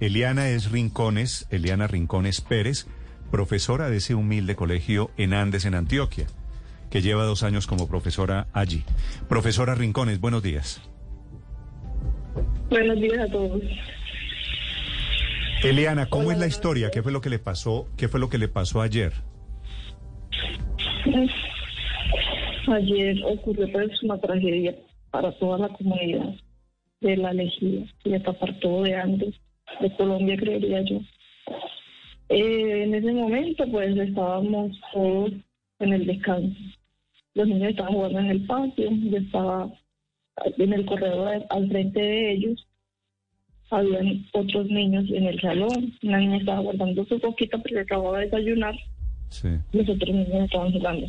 Eliana es Rincones, Eliana Rincones Pérez, profesora de ese humilde colegio en Andes, en Antioquia, que lleva dos años como profesora allí. Profesora Rincones, buenos días. Buenos días a todos. Eliana, ¿cómo es la historia? ¿Qué fue lo que le pasó? ¿Qué fue lo que le pasó ayer? Ayer ocurrió pues una tragedia para toda la comunidad de la Lejía y hasta para todo de Andes, de Colombia creería yo. Eh, en ese momento pues estábamos todos en el descanso. Los niños estaban jugando en el patio, yo estaba en el corredor al frente de ellos. Habían otros niños en el salón, una niña estaba guardando su coquita porque acababa de desayunar, Sí. los otros niños estaban jugando.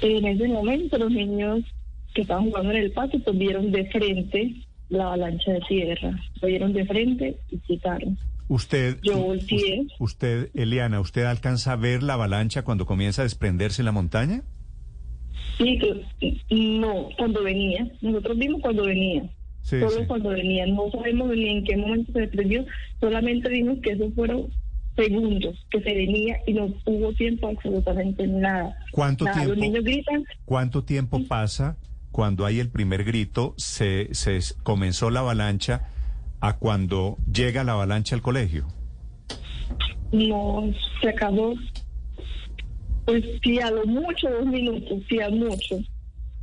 En ese momento los niños que estaban jugando en el patio pues vieron de frente la avalancha de tierra, lo vieron de frente y quitaron. Usted, Yo volteé. us- usted, Eliana, ¿usted alcanza a ver la avalancha cuando comienza a desprenderse en la montaña? Sí, no, cuando venía. Nosotros vimos cuando venía. Sí, Solo sí. cuando venía. No sabemos ni en qué momento se desprendió. Solamente vimos que esos fueron segundos que se venía y no hubo tiempo absolutamente nada. ¿Cuánto Nada, Los tiempo? niños gritan. ¿Cuánto tiempo pasa cuando hay el primer grito, se, se comenzó la avalancha, a cuando llega la avalancha al colegio? No, se acabó. Pues sí, a lo mucho dos minutos, sí, a mucho.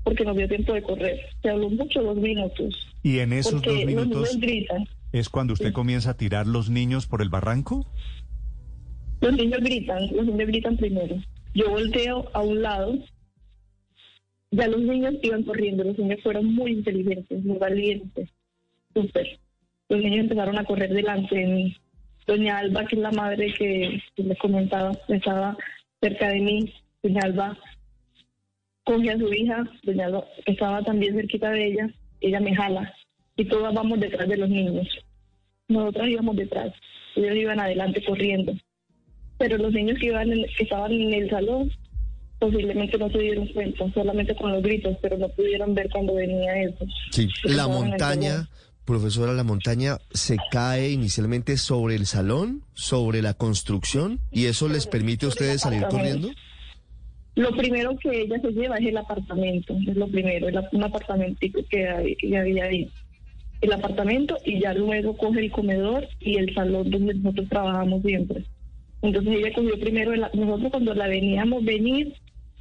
Porque no dio tiempo de correr. Se habló mucho dos minutos. Y en esos dos minutos gritan. es cuando usted Sí. comienza a tirar los niños por el barranco. Los niños gritan, los niños gritan primero. Yo volteo a un lado. Ya los niños iban corriendo, los niños fueron muy inteligentes, muy valientes. Súper. Los niños empezaron a correr delante de mí. Doña Alba, que es la madre que, les comentaba, estaba cerca de mí. Doña Alba coge a su hija, Doña Alba estaba también cerquita de ella, ella me jala. Y todas vamos detrás de los niños. Nosotras íbamos detrás, ellos iban adelante corriendo pero los niños que iban en- que estaban en el salón posiblemente no se dieron cuenta, solamente con los gritos, pero no pudieron ver cuando venía eso. Sí, la montaña, profesora, la montaña se cae inicialmente sobre el salón, sobre la construcción, y eso les permite a ustedes salir corriendo. Lo primero que ella se lleva es el apartamento, es lo primero, el, un apartamentico que, hay- que había ahí. El apartamento y ya luego coge el comedor y el salón donde nosotros trabajamos siempre. Entonces ella cogió primero, el- nosotros cuando la veníamos venir,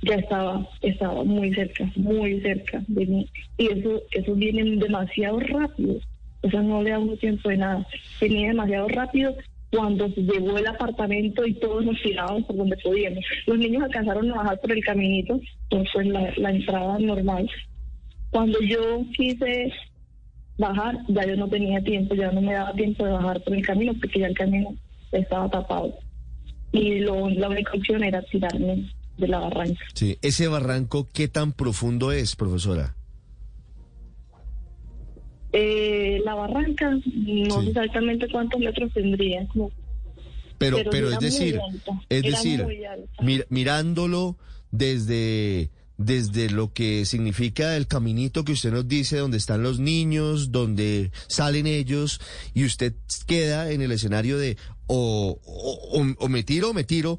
ya estaba, estaba muy cerca, muy cerca de mí. Y eso, eso viene demasiado rápido. Eso no le da uno tiempo de nada. Venía demasiado rápido cuando se llevó el apartamento y todos nos tirábamos por donde podíamos. Los niños alcanzaron a bajar por el caminito, fue la, la entrada normal. Cuando yo quise bajar, ya yo no tenía tiempo, ya no me daba tiempo de bajar por el camino porque ya el camino estaba tapado. Y lo, la única opción era tirarme de la barranca. Sí, ese barranco, ¿qué tan profundo es, profesora? Eh, la barranca, no Sí. sé exactamente cuántos metros tendría, como Pero, Pero es decir, alta, es decir, mir- mirándolo desde, desde lo que significa el caminito que usted nos dice, donde están los niños, donde salen ellos, y usted queda en el escenario de o, o, o- o me tiro o me tiro,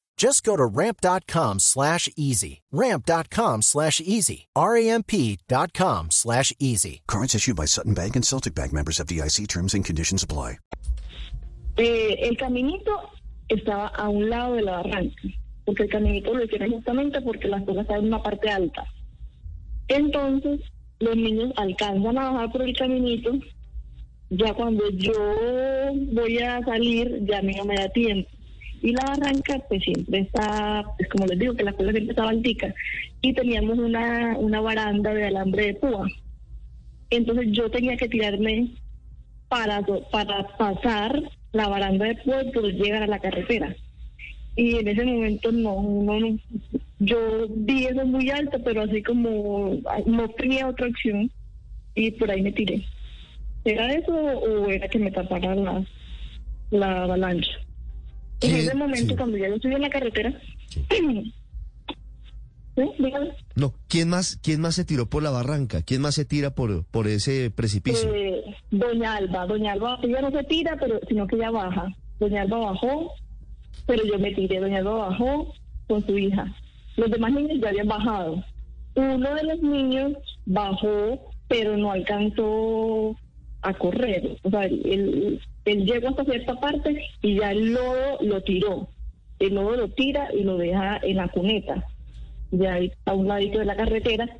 Just go to ramp.com slash easy. Ramp.com slash easy. R-A-M-P dot com slash easy. Cards issued by Sutton Bank and Celtic Bank members of DIC terms and conditions apply. Eh, el caminito estaba a un lado de la barranca, porque el caminito lo hicieron justamente porque la escuela está en una parte alta. Entonces, los niños alcanzan a bajar por el caminito. Ya cuando yo voy a salir, ya a mí no me da tiempo. Y la barranca, pues siempre está, pues como les digo, que la escuela siempre estaba altica. Y teníamos una, una baranda de alambre de púa. Entonces yo tenía que tirarme para, para pasar la baranda de púa y llegar a la carretera. Y en ese momento no, no, no, yo vi eso muy alto, pero así como no tenía otra opción y por ahí me tiré. ¿Era eso o era que me tapara la, la avalancha? En ese momento, Sí. cuando ya yo estuve en la carretera, ¿Sí? Dígame. No, ¿quién más, quién más se tiró por la barranca? ¿Quién más se tira por, por ese precipicio? Eh, Doña Alba, Doña Alba, ella no se tira, pero sino que ella baja. Doña Alba bajó, pero yo me tiré. Doña Alba bajó con su hija. Los demás niños ya habían bajado. Uno de los niños bajó, pero no alcanzó a correr. O sea, él, él llegó hasta cierta parte y ya el lodo lo tiró. El lodo lo tira y lo deja en la cuneta. Ya a un ladito de la carretera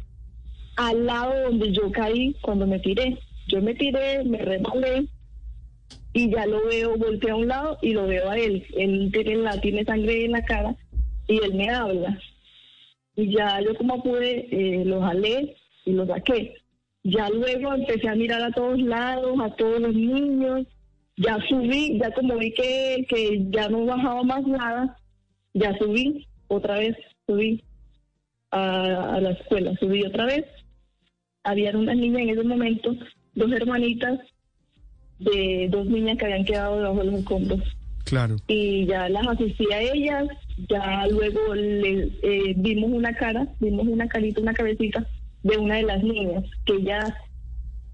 al lado donde yo caí cuando me tiré. Yo me tiré, me rebalé y ya lo veo, volteé a un lado y lo veo a él. Él tiene, la, tiene sangre en la cara y él me habla. Y ya yo como pude, eh, lo jalé y lo saqué. Ya luego empecé a mirar a todos lados, a todos los niños. Ya subí, ya como vi que, que ya no bajaba más nada, ya subí, otra vez subí a, a la escuela, subí otra vez. Habían unas niñas en ese momento, dos hermanitas de dos niñas que habían quedado debajo de los escombros. Claro. Y ya las asistí a ellas, ya luego les, eh, vimos una cara, vimos una carita, una cabecita de una de las niñas, que ella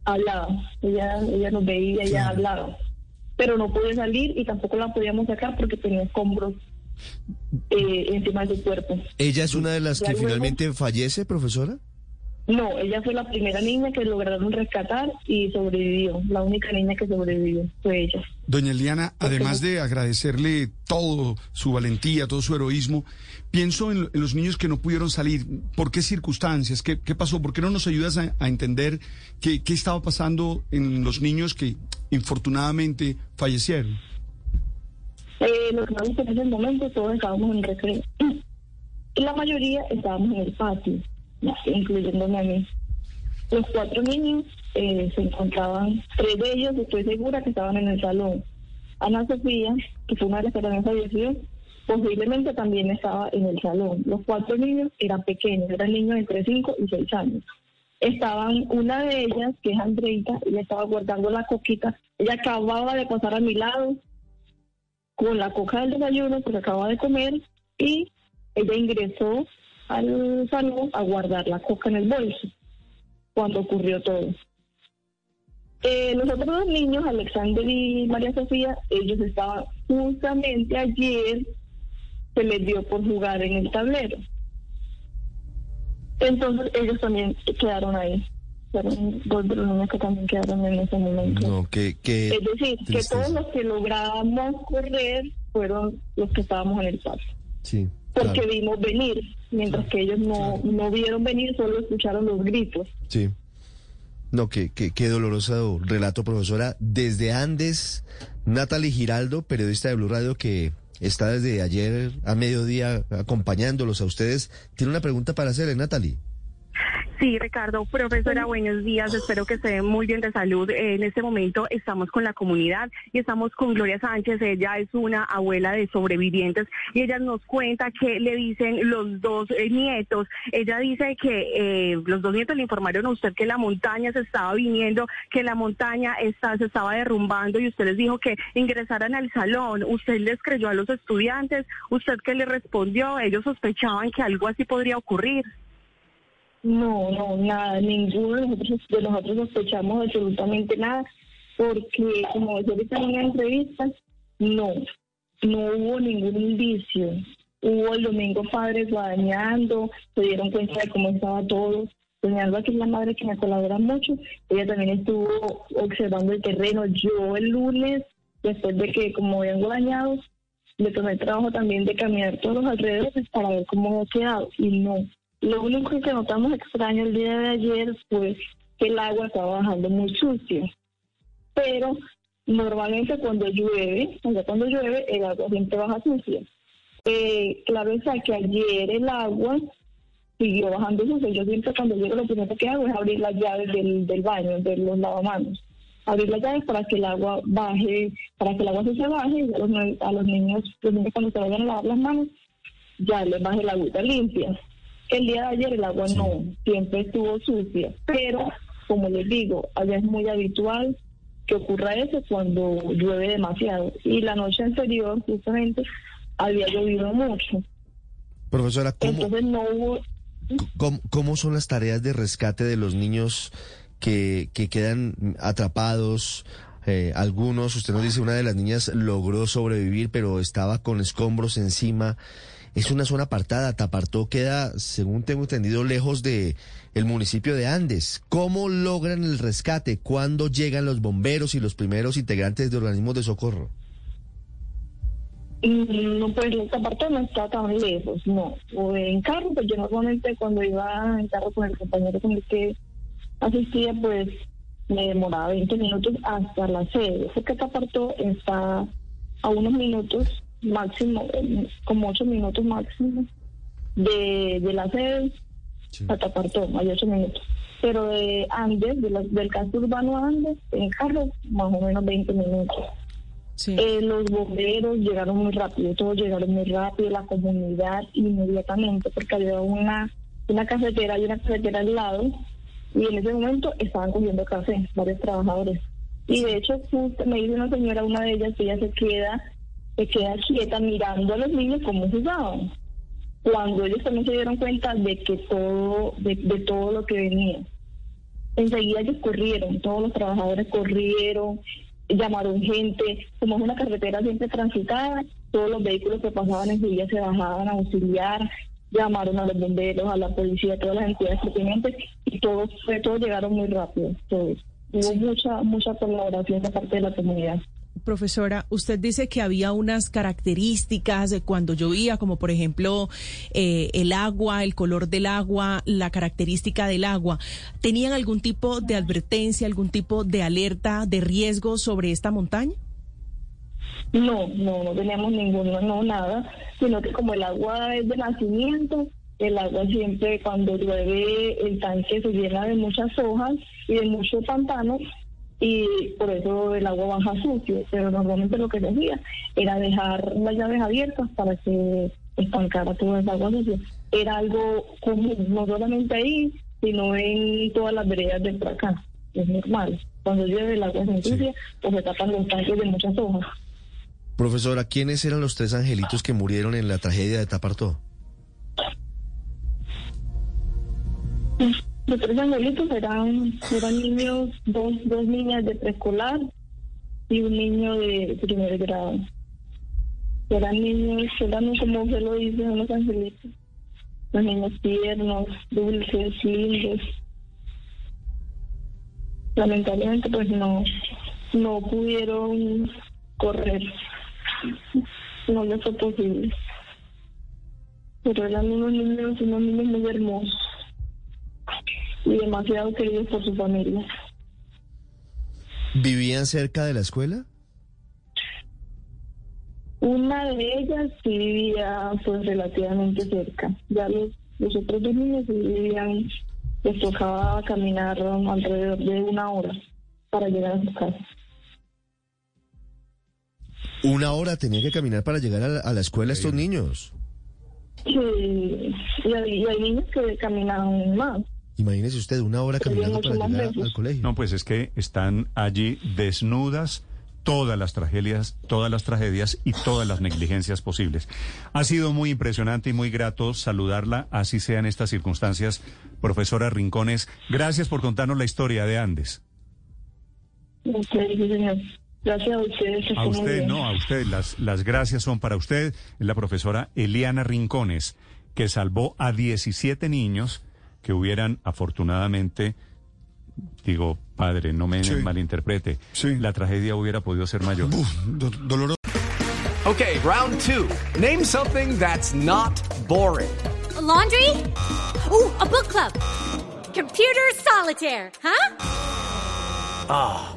hablaba, ella, ella nos veía, ella hablaba. Pero no pude salir y tampoco la podíamos sacar porque tenía escombros eh, encima de su cuerpo. ¿Ella es una de las que luego- finalmente fallece, profesora? No, ella fue la primera niña que lograron rescatar y sobrevivió. La única niña que sobrevivió fue ella. Doña Eliana, además de agradecerle todo su valentía, todo su heroísmo, pienso en, en los niños que no pudieron salir. ¿Por qué circunstancias? ¿Qué, qué pasó? ¿Por qué no nos ayudas a, a entender qué, qué estaba pasando en los niños que infortunadamente fallecieron? Eh, los que en ese momento todos estábamos en recreo. La mayoría estábamos en el patio, incluyéndome a mí. Los cuatro niños eh, se encontraban, tres de ellos estoy segura que estaban en el salón. Ana Sofía, que fue una de las que también falleció, posiblemente también estaba en el salón. Los cuatro niños eran pequeños, eran niños entre 5 y 6 años. Estaban, una de ellas, que es Andreita, ella estaba guardando la coquita. Ella acababa de pasar a mi lado con la coca del desayuno, porque acababa de comer, y ella ingresó al salón a guardar la coca en el bolso cuando ocurrió todo. Eh, los otros dos niños, Alexander y María Sofía, ellos estaban justamente ayer, se les dio por jugar en el tablero. Entonces ellos también quedaron ahí. Fueron dos de los niños que también quedaron en ese momento. No, que, que Es decir, que todos los que logramos correr fueron los que estábamos en el patio. sí, Porque claro, vimos venir, mientras que ellos no, no vieron venir, solo escucharon los gritos. sí. No, que, que, qué doloroso relato, profesora. Desde Andes, Natalie Giraldo, periodista de Blue Radio, que está desde ayer a mediodía acompañándolos a ustedes, tiene una pregunta para hacerle, Natalie. Sí, Ricardo, profesora, buenos días. Espero que esté muy bien de salud. En este momento estamos con la comunidad y estamos con Gloria Sánchez. Ella es una abuela de sobrevivientes y ella nos cuenta que le dicen los dos eh, nietos. Ella dice que eh, los dos nietos le informaron a usted que la montaña se estaba viniendo, que la montaña está, se estaba derrumbando y usted les dijo que ingresaran al salón. Usted les creyó a los estudiantes. ¿Usted qué le respondió? Ellos sospechaban que algo así podría ocurrir. No, no, nada, ninguno de nosotros, de nosotros sospechamos absolutamente nada, porque como decía ahorita en una entrevista, no, no hubo ningún indicio. Hubo el domingo padres guadañando, se dieron cuenta de cómo estaba todo. Doña Alba, que es la madre que me colabora mucho, ella también estuvo observando el terreno. Yo el lunes, después de que como habían guadañado, le tomé el trabajo también de caminar todos los alrededores para ver cómo había quedado. Y no, lo único que notamos extraño el día de ayer fue que el agua estaba bajando muy sucia. Pero normalmente cuando llueve, o sea, cuando llueve, el agua siempre baja sucia. Eh, claro está que ayer el agua siguió bajando sucia. Yo siempre cuando llego lo primero que hago es abrir las llaves del, del baño, de los lavamanos. Abrir las llaves para que el agua baje, para que el agua se baje y a los, a los niños, los niños cuando se vayan a lavar las manos, ya les baje la agüita limpia. El día de ayer el agua no, siempre estuvo sucia, pero como les digo, allá es muy habitual que ocurra eso cuando llueve demasiado. Y la noche anterior, justamente, había llovido mucho. Profesora, ¿cómo, Entonces no hubo... cómo, cómo son las tareas de rescate de los niños que, que quedan atrapados? Eh, algunos, usted nos dice, una de las niñas logró sobrevivir, pero estaba con escombros encima. Es una zona apartada. Tapartó queda, según tengo entendido, lejos de el municipio de Andes. ¿Cómo logran el rescate? ¿Cuándo llegan los bomberos y los primeros integrantes de organismos de socorro? Mm, No, pues esta parte no está tan lejos, no. O en carro, pues yo normalmente cuando iba en carro con el compañero con el que asistía, pues me demoraba 20 minutos hasta la sede. Porque Tapartó está a unos minutos máximo, como 8 minutos máximo de, de la sede a Tapartó, hay 8 minutos. Pero de Andes, de la- del casco urbano a Andes, en carro, más o menos 20 minutos. Eh, los bomberos llegaron muy rápido, todos llegaron muy rápido, la comunidad inmediatamente, porque había una, una cafetera y una cafetera al lado, y en ese momento estaban cogiendo café, varios trabajadores. Y de hecho, me dice una señora, una de ellas, que ella se queda, se queda quieta mirando a los niños cómo jugaban. Cuando ellos también se dieron cuenta de que todo, de, de todo lo que venía. Enseguida ellos corrieron, todos los trabajadores corrieron, llamaron gente, como es una carretera siempre transitada, todos los vehículos que pasaban enseguida se bajaban a auxiliar, llamaron a los bomberos, a la policía, a todas las entidades pertinentes y todos, todos llegaron muy rápido, todos. Hubo mucha, mucha colaboración de parte de la comunidad. Profesora, usted dice que había unas características de cuando llovía, como por ejemplo eh, el agua, el color del agua, la característica del agua. ¿Tenían algún tipo de advertencia, algún tipo de alerta de riesgo sobre esta montaña? No, no, no teníamos ninguno, no nada, sino que como el agua es de nacimiento, el agua siempre cuando llueve el tanque se llena de muchas hojas y de mucho pantano y por eso el agua baja sucio, pero normalmente lo que se hacía era dejar las llaves abiertas para que estancara toda esa agua sucia. Era algo común, no solamente ahí, sino en todas las veredas de por acá, es normal. Cuando llueve el agua se ensucia, pues se tapan los tanques de muchas hojas. Profesora, ¿quiénes eran los tres angelitos que murieron en la tragedia de Tapartó? Los tres angelitos eran, eran niños, dos, dos niñas de preescolar y un niño de primer grado. Eran niños, eran como se lo dice, unos angelitos. Los niños tiernos, dulces, lindos. Lamentablemente pues no, no pudieron correr. No les fue posible. Pero eran unos niños, unos niños muy hermosos y demasiado queridos por su familia. ¿Vivían cerca de la escuela? Una de ellas sí vivía pues relativamente cerca. Ya los, los otros dos niños sí vivían les tocaba caminar alrededor de una hora para llegar a su casa. Una hora tenía que caminar para llegar a la, a la escuela estos niños. Sí, y hay, y hay niños que caminan más. Imagínese usted, una hora caminando para llegar lejos. al colegio. No, pues es que están allí desnudas todas las tragedias, todas las tragedias y todas las negligencias posibles. Ha sido muy impresionante y muy grato saludarla, así sean estas circunstancias. Profesora Rincones, gracias por contarnos la historia de Andes. Ok, sí, señor. Gracias a ustedes. A usted, no, a usted. Las, las gracias son para usted. Es la profesora Eliana Rincones, que salvó a 17 niños que hubieran afortunadamente, digo, padre, no me Sí. malinterprete, Sí. la tragedia hubiera podido ser mayor. Uf, do- doloroso. Okay, round two. Name something that's not boring. A laundry? Ooh, a book club. Computer solitaire, huh?